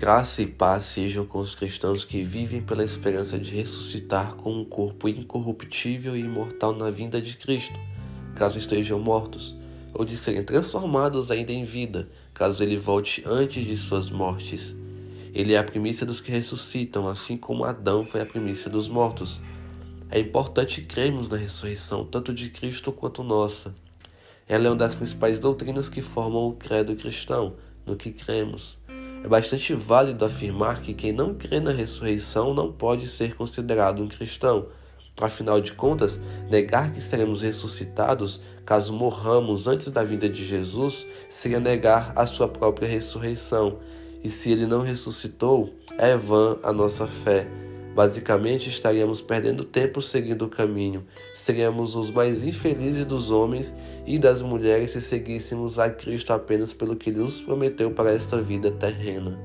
Graça e paz sejam com os cristãos que vivem pela esperança de ressuscitar com um corpo incorruptível e imortal na vinda de Cristo, caso estejam mortos, ou de serem transformados ainda em vida, caso ele volte antes de suas mortes. Ele é a primícia dos que ressuscitam, assim como Adão foi a primícia dos mortos. É importante crermos na ressurreição, tanto de Cristo quanto nossa. Ela é uma das principais doutrinas que formam o credo cristão, no que cremos. É bastante válido afirmar que quem não crê na ressurreição não pode ser considerado um cristão. Afinal de contas, negar que seremos ressuscitados caso morramos antes da vinda de Jesus seria negar a sua própria ressurreição. E se ele não ressuscitou, é vã a nossa fé. Basicamente, estaríamos perdendo tempo seguindo o caminho. Seríamos os mais infelizes dos homens e das mulheres se seguíssemos a Cristo apenas pelo que Ele nos prometeu para esta vida terrena.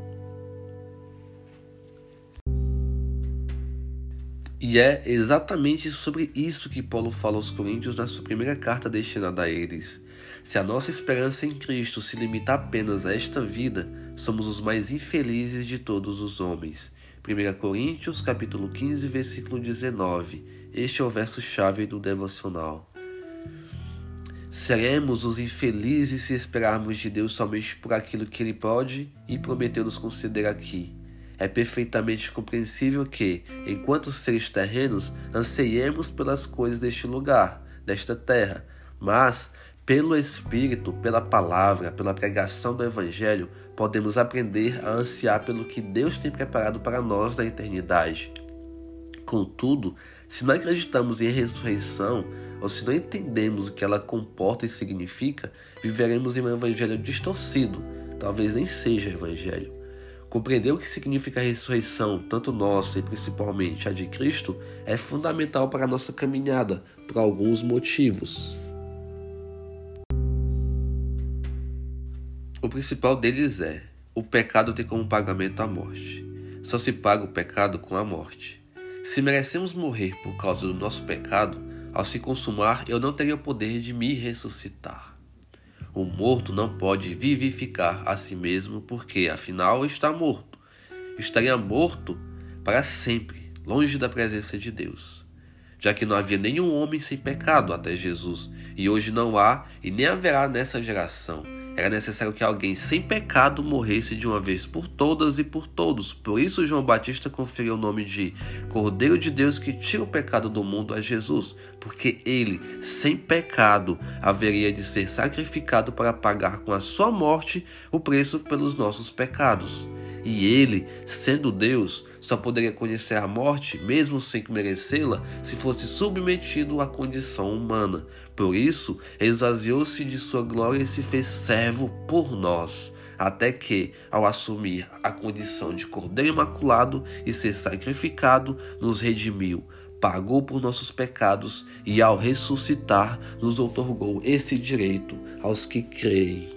E é exatamente sobre isso que Paulo fala aos Coríntios na sua primeira carta destinada a eles. Se a nossa esperança em Cristo se limita apenas a esta vida, somos os mais infelizes de todos os homens. 1 Coríntios capítulo 15, versículo 19. Este é o verso-chave do devocional. Seremos os infelizes se esperarmos de Deus somente por aquilo que Ele pode e prometeu nos conceder aqui. É perfeitamente compreensível que, enquanto seres terrenos, anseiemos pelas coisas deste lugar, desta terra, mas pelo Espírito, pela palavra, pela pregação do Evangelho, podemos aprender a ansiar pelo que Deus tem preparado para nós na eternidade. Contudo, se não acreditamos em ressurreição, ou se não entendemos o que ela comporta e significa, viveremos em um evangelho distorcido, talvez nem seja evangelho. Compreender o que significa a ressurreição, tanto nossa e principalmente a de Cristo, é fundamental para a nossa caminhada, por alguns motivos. O principal deles é: o pecado tem como pagamento a morte. Só se paga o pecado com a morte. Se merecemos morrer por causa do nosso pecado, ao se consumar eu não teria o poder de me ressuscitar. O morto não pode vivificar a si mesmo, porque afinal está morto. Estaria morto para sempre, longe da presença de Deus. Já que não havia nenhum homem sem pecado até Jesus, e hoje não há e nem haverá nessa geração era necessário que alguém sem pecado morresse de uma vez por todas e por todos. Por isso, João Batista conferiu o nome de Cordeiro de Deus que tira o pecado do mundo a Jesus, porque ele, sem pecado, haveria de ser sacrificado para pagar com a sua morte o preço pelos nossos pecados. E ele, sendo Deus, só poderia conhecer a morte, mesmo sem merecê-la, se fosse submetido à condição humana. Por isso, esvaziou-se de sua glória e se fez servo por nós até que, ao assumir a condição de Cordeiro Imaculado e ser sacrificado, nos redimiu, pagou por nossos pecados e, ao ressuscitar, nos otorgou esse direito aos que creem.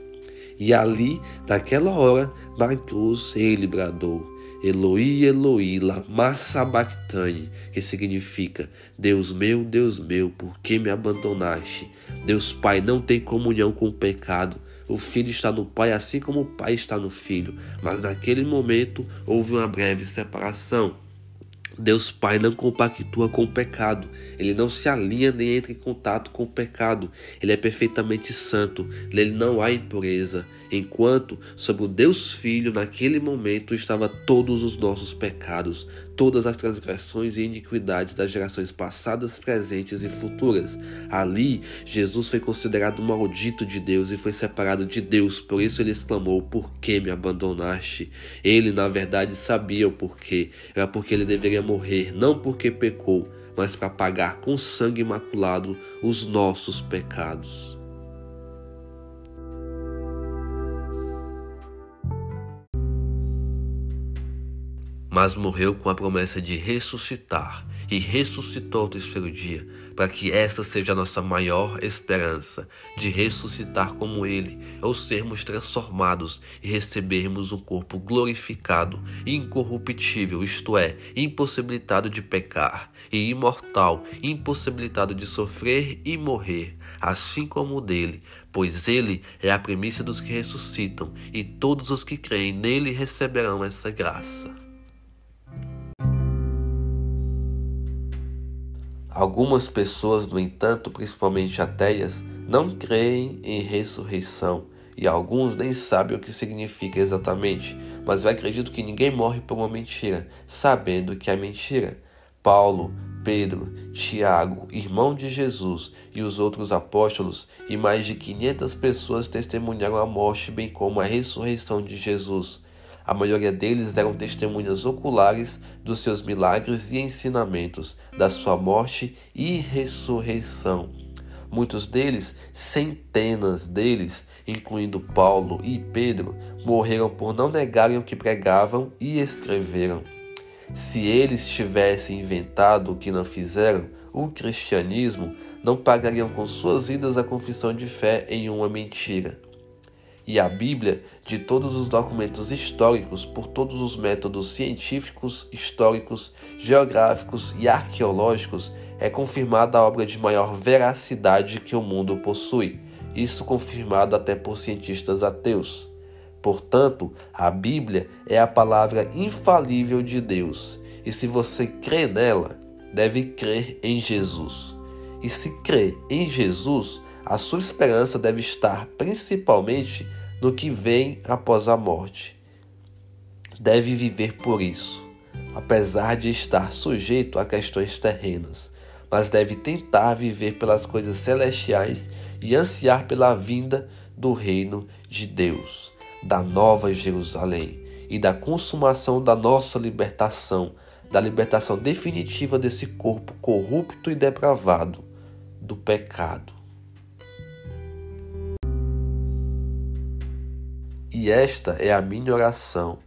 E ali, naquela hora, na cruz, ele bradou: Eloi, Eloi, lama sabachthani, que significa: Deus meu, Deus meu, por que me abandonaste? Deus Pai não tem comunhão com o pecado. O filho está no pai assim como o pai está no filho, mas naquele momento houve uma breve separação. Deus Pai não compactua com o pecado, ele não se alinha nem entra em contato com o pecado, ele é perfeitamente santo, nele não há impureza enquanto sobre o Deus Filho naquele momento estava todos os nossos pecados, todas as transgressões e iniquidades das gerações passadas, presentes e futuras. Ali, Jesus foi considerado maldito de Deus e foi separado de Deus, por isso ele exclamou: Por que me abandonaste? Ele, na verdade, sabia o porquê. Era porque ele deveria morrer, não porque pecou, mas para pagar com sangue imaculado os nossos pecados. Mas morreu com a promessa de ressuscitar e ressuscitou ao terceiro dia, para que esta seja a nossa maior esperança, de ressuscitar como Ele, ou sermos transformados e recebermos um corpo glorificado incorruptível, isto é, impossibilitado de pecar, e imortal, impossibilitado de sofrer e morrer, assim como o dele, pois ele é a primícia dos que ressuscitam, e todos os que creem nele receberão essa graça. Algumas pessoas, no entanto, principalmente ateias, não creem em ressurreição e alguns nem sabem o que significa exatamente, mas eu acredito que ninguém morre por uma mentira, sabendo que é mentira. Paulo, Pedro, Tiago, irmão de Jesus e os outros apóstolos e mais de 500 pessoas testemunharam a morte bem como a ressurreição de Jesus. A maioria deles eram testemunhas oculares dos seus milagres e ensinamentos, da sua morte e ressurreição. Muitos deles, centenas deles, incluindo Paulo e Pedro, morreram por não negarem o que pregavam e escreveram. Se eles tivessem inventado o que não fizeram, o cristianismo, não pagariam com suas vidas a confissão de fé em uma mentira e a Bíblia de todos os documentos históricos por todos os métodos científicos, históricos, geográficos e arqueológicos é confirmada a obra de maior veracidade que o mundo possui, isso confirmado até por cientistas ateus. Portanto, a Bíblia é a palavra infalível de Deus, e se você crê nela, deve crer em Jesus. E se crê em Jesus, a sua esperança deve estar principalmente no que vem após a morte. Deve viver por isso, apesar de estar sujeito a questões terrenas, mas deve tentar viver pelas coisas celestiais e ansiar pela vinda do reino de Deus, da nova Jerusalém e da consumação da nossa libertação, da libertação definitiva desse corpo corrupto e depravado do pecado. E esta é a minha oração: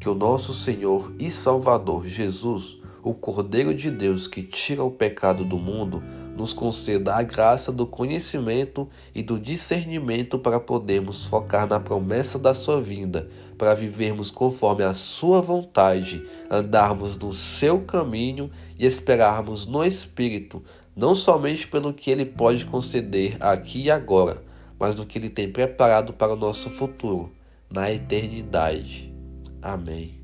que o nosso Senhor e Salvador Jesus, o Cordeiro de Deus que tira o pecado do mundo, nos conceda a graça do conhecimento e do discernimento para podermos focar na promessa da Sua vinda, para vivermos conforme a Sua vontade, andarmos no Seu caminho e esperarmos no Espírito, não somente pelo que Ele pode conceder aqui e agora, mas do que Ele tem preparado para o nosso futuro na eternidade. Amém.